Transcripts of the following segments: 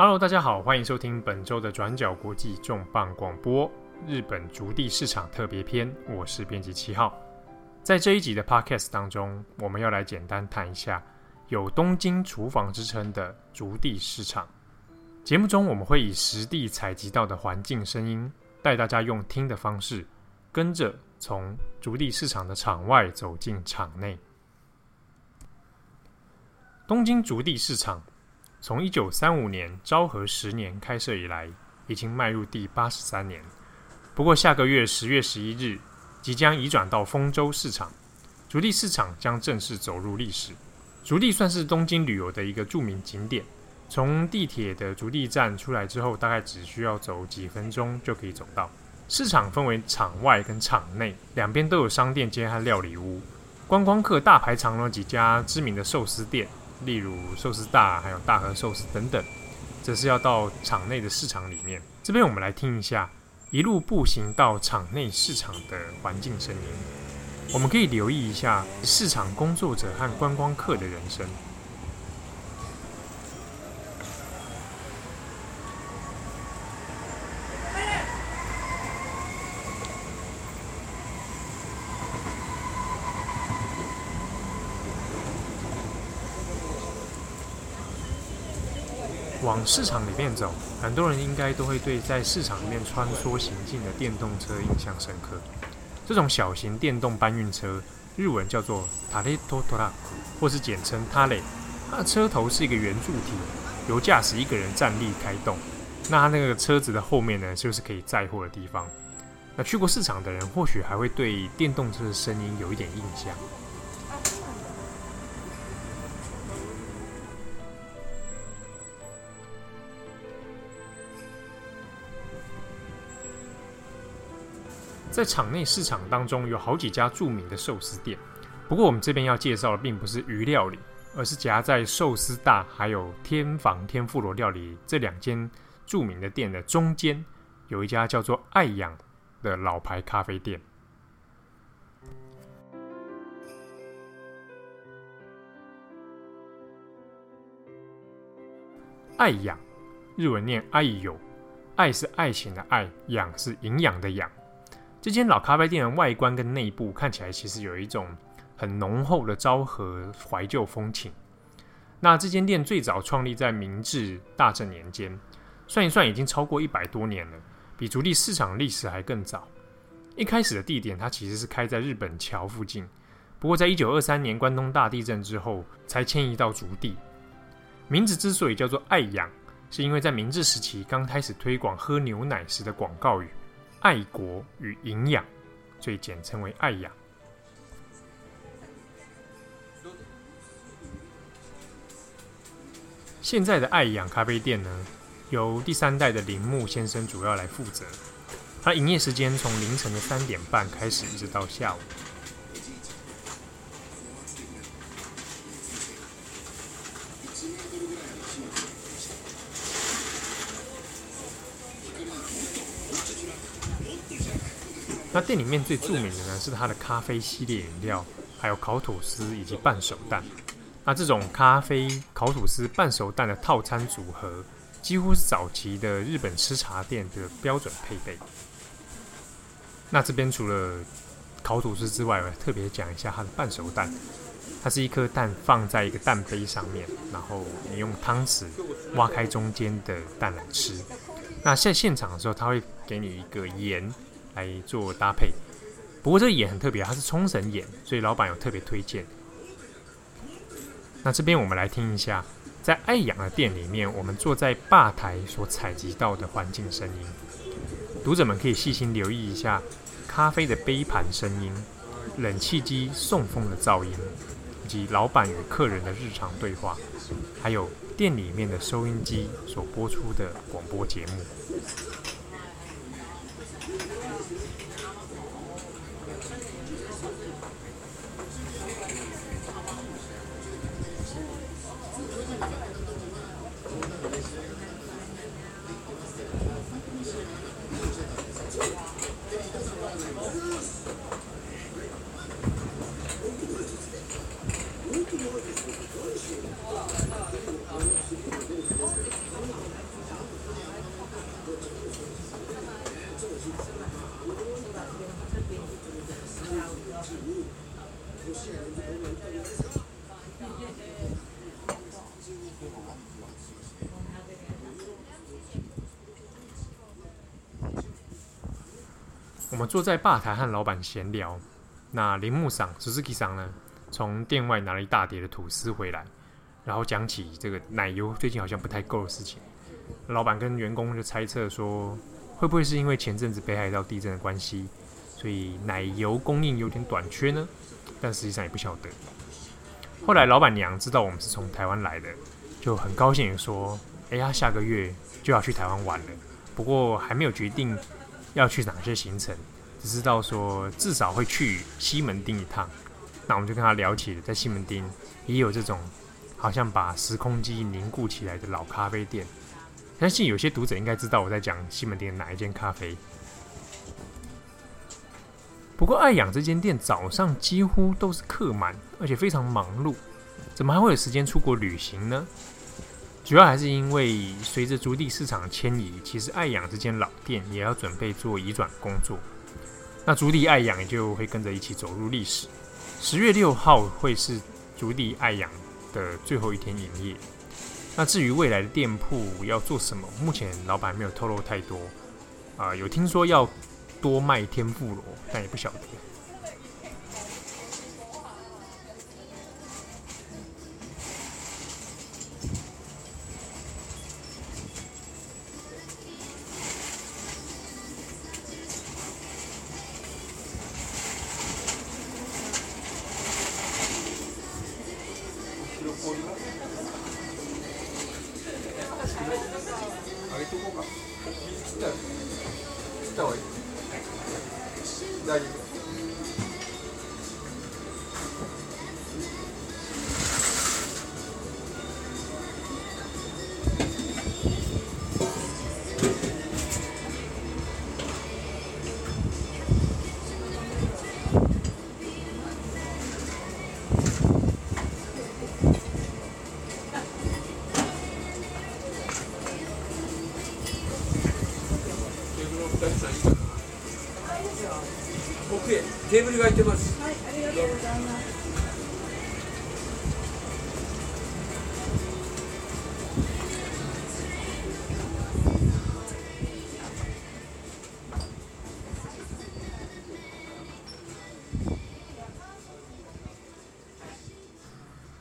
Hello，大家好，欢迎收听本周的转角国际重磅广播日本筑地市场特别篇。我是编辑七号。在这一集的 Podcast 当中，我们要来简单谈一下有“东京厨房”之称的筑地市场。节目中我们会以实地采集到的环境声音，带大家用听的方式，跟着从筑地市场的场外走进场内。东京筑地市场。从一九三五年昭和十年开设以来，已经迈入第八十三年。不过，下个月十月十一日即将移转到丰洲市场，筑地市场将正式走入历史。筑地算是东京旅游的一个著名景点。从地铁的筑地站出来之后，大概只需要走几分钟就可以走到。市场分为场外跟场内，两边都有商店街和料理屋。观光客大排长龙，几家知名的寿司店。例如寿司大，还有大和寿司等等，这是要到场内的市场里面。这边我们来听一下一路步行到场内市场的环境声音。我们可以留意一下市场工作者和观光客的人声。往市场里面走，很多人应该都会对在市场里面穿梭行进的电动车印象深刻。这种小型电动搬运车，日文叫做タレットトラック，或是简称タレ。它的车头是一个圆柱体，由驾驶一个人站立开动。那它那个车子的后面呢，就是可以载货的地方。那去过市场的人，或许还会对电动车的声音有一点印象。 在场内市场当中，有好几家著名的寿司店。不过，我们这边要介绍的并不是鱼料理，而是夹在寿司大还有天房天妇罗料理这两间著名的店的中间，有一家叫做爱养的老牌咖啡店。爱养，日文念爱有，爱是爱情的爱，养是营养的养。这间老咖啡店的外观跟内部看起来，其实有一种很浓厚的昭和怀旧风情。那这间店最早创立在明治大正年间，算一算已经超过一百多年了，比筑地市场历史还更早。一开始的地点它其实是开在日本桥附近，不过在一九二三年关东大地震之后才迁移到足地。名字之所以叫做爱养，是因为在明治时期刚开始推广喝牛奶时的广告语。爱国与营养，所以简称为爱养。现在的爱养咖啡店呢，由第三代的铃木先生主要来负责。他营业时间从凌晨的三点半开始，一直到下午。那店里面最著名的呢，是它的咖啡系列饮料，还有烤吐司以及半熟蛋。那这种咖啡、烤吐司、半熟蛋的套餐组合，几乎是早期的日本吃茶店的标准配备。那这边除了烤吐司之外，我特别讲一下它的半熟蛋。它是一颗蛋放在一个蛋杯上面，然后你用汤匙挖开中间的蛋来吃。那在现场的时候，他会给你一个盐。来做搭配，不过这个盐很特别，它是冲绳眼，所以老板有特别推荐。那这边我们来听一下，在爱养的店里面，我们坐在吧台所采集到的环境声音。读者们可以细心留意一下咖啡的杯盘声音、冷气机送风的噪音，以及老板与客人的日常对话，还有店里面的收音机所播出的广播节目。我们坐在吧台和老板闲聊，那铃木桑、Suzuki 桑呢，从店外拿了一大叠的吐司回来，然后讲起这个奶油最近好像不太够的事情。老板跟员工就猜测说，会不会是因为前阵子北海道地震的关系，所以奶油供应有点短缺呢？但实际上也不晓得。后来老板娘知道我们是从台湾来的，就很高兴说：“哎呀，下个月就要去台湾玩了，不过还没有决定。”要去哪些行程？只知道说至少会去西门町一趟。那我们就跟他聊起了，在西门町也有这种好像把时空机凝固起来的老咖啡店。相信有些读者应该知道我在讲西门町的哪一间咖啡。不过爱养这间店早上几乎都是客满，而且非常忙碌，怎么还会有时间出国旅行呢？主要还是因为随着筑地市场迁移，其实爱养这间老店也要准备做移转工作，那筑地爱养也就会跟着一起走入历史。十月六号会是筑地爱养的最后一天营业。那至于未来的店铺要做什么，目前老板没有透露太多。啊、有听说要多卖天妇罗，但也不晓得。大丈夫。テーブルが空いてます。はい、ありがとうございます。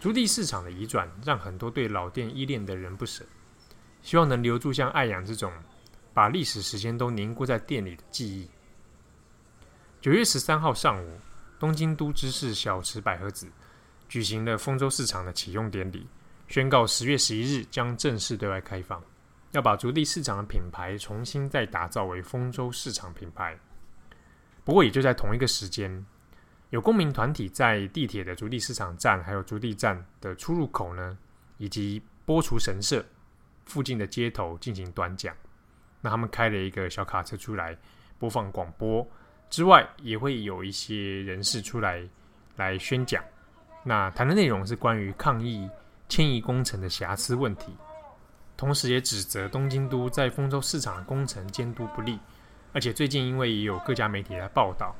筑地市场的移转，让很多对老店依恋的人不舍，希望能留住像爱养这种把历史时间都凝固在店里的记忆。 九月十三号上午，东京都知事小池百合子举行了丰洲市场的启用典礼，宣告十月十一日将正式对外开放，要把足地市场的品牌重新再打造为丰洲市场品牌。不过，也就在同一个时间，有公民团体在地铁的足地市场站，还有足地站的出入口呢，以及波厨神社附近的街头进行短讲。那他们开了一个小卡车出来播放广播。之外，也会有一些人士出来来宣讲。那谈的内容是关于抗议迁移工程的瑕疵问题，同时也指责东京都在丰州市场的工程监督不力。而且最近因为也有各家媒体来报道，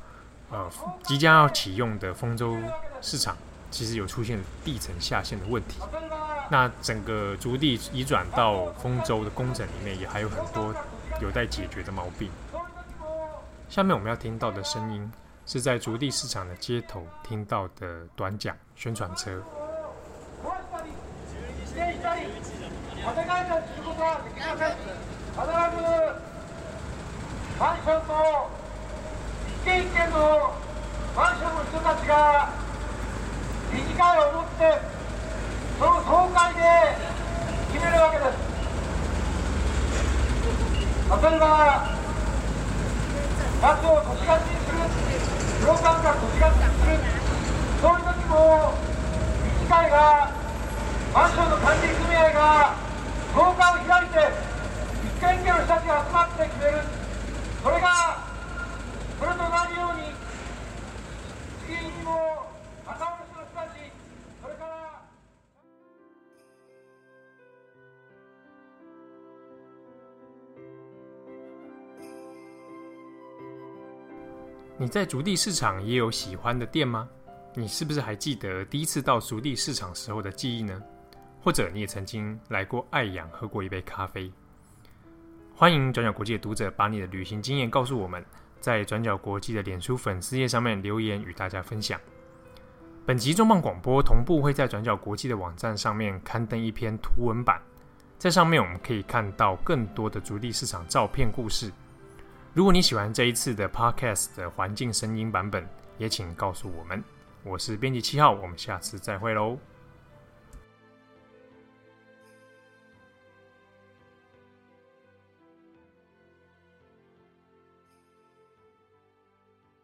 呃，即将要启用的丰州市场其实有出现地层下陷的问题。那整个筑地移转到丰州的工程里面，也还有很多有待解决的毛病。下面我们要听到的声音，是在筑地市场的街头听到的短讲宣传车。场夏を都市化にする、不动产が都市化にする、そういう時も、自治会が、マンションの管理組合が、10日を開いて、一軒一軒の人たちが集まって決める、それが、你在筑地市场也有喜欢的店吗？你是不是还记得第一次到筑地市场时候的记忆呢？或者你也曾经来过爱养喝过一杯咖啡？欢迎转角国际的读者把你的旅行经验告诉我们，在转角国际的脸书粉丝页上面留言与大家分享。本集重磅广播同步会在转角国际的网站上面刊登一篇图文版，在上面我们可以看到更多的筑地市场照片故事。如果你喜欢这一次的 Podcast 的环境声音版本，也请告诉我们。我是编辑七号，我们下次再会喽。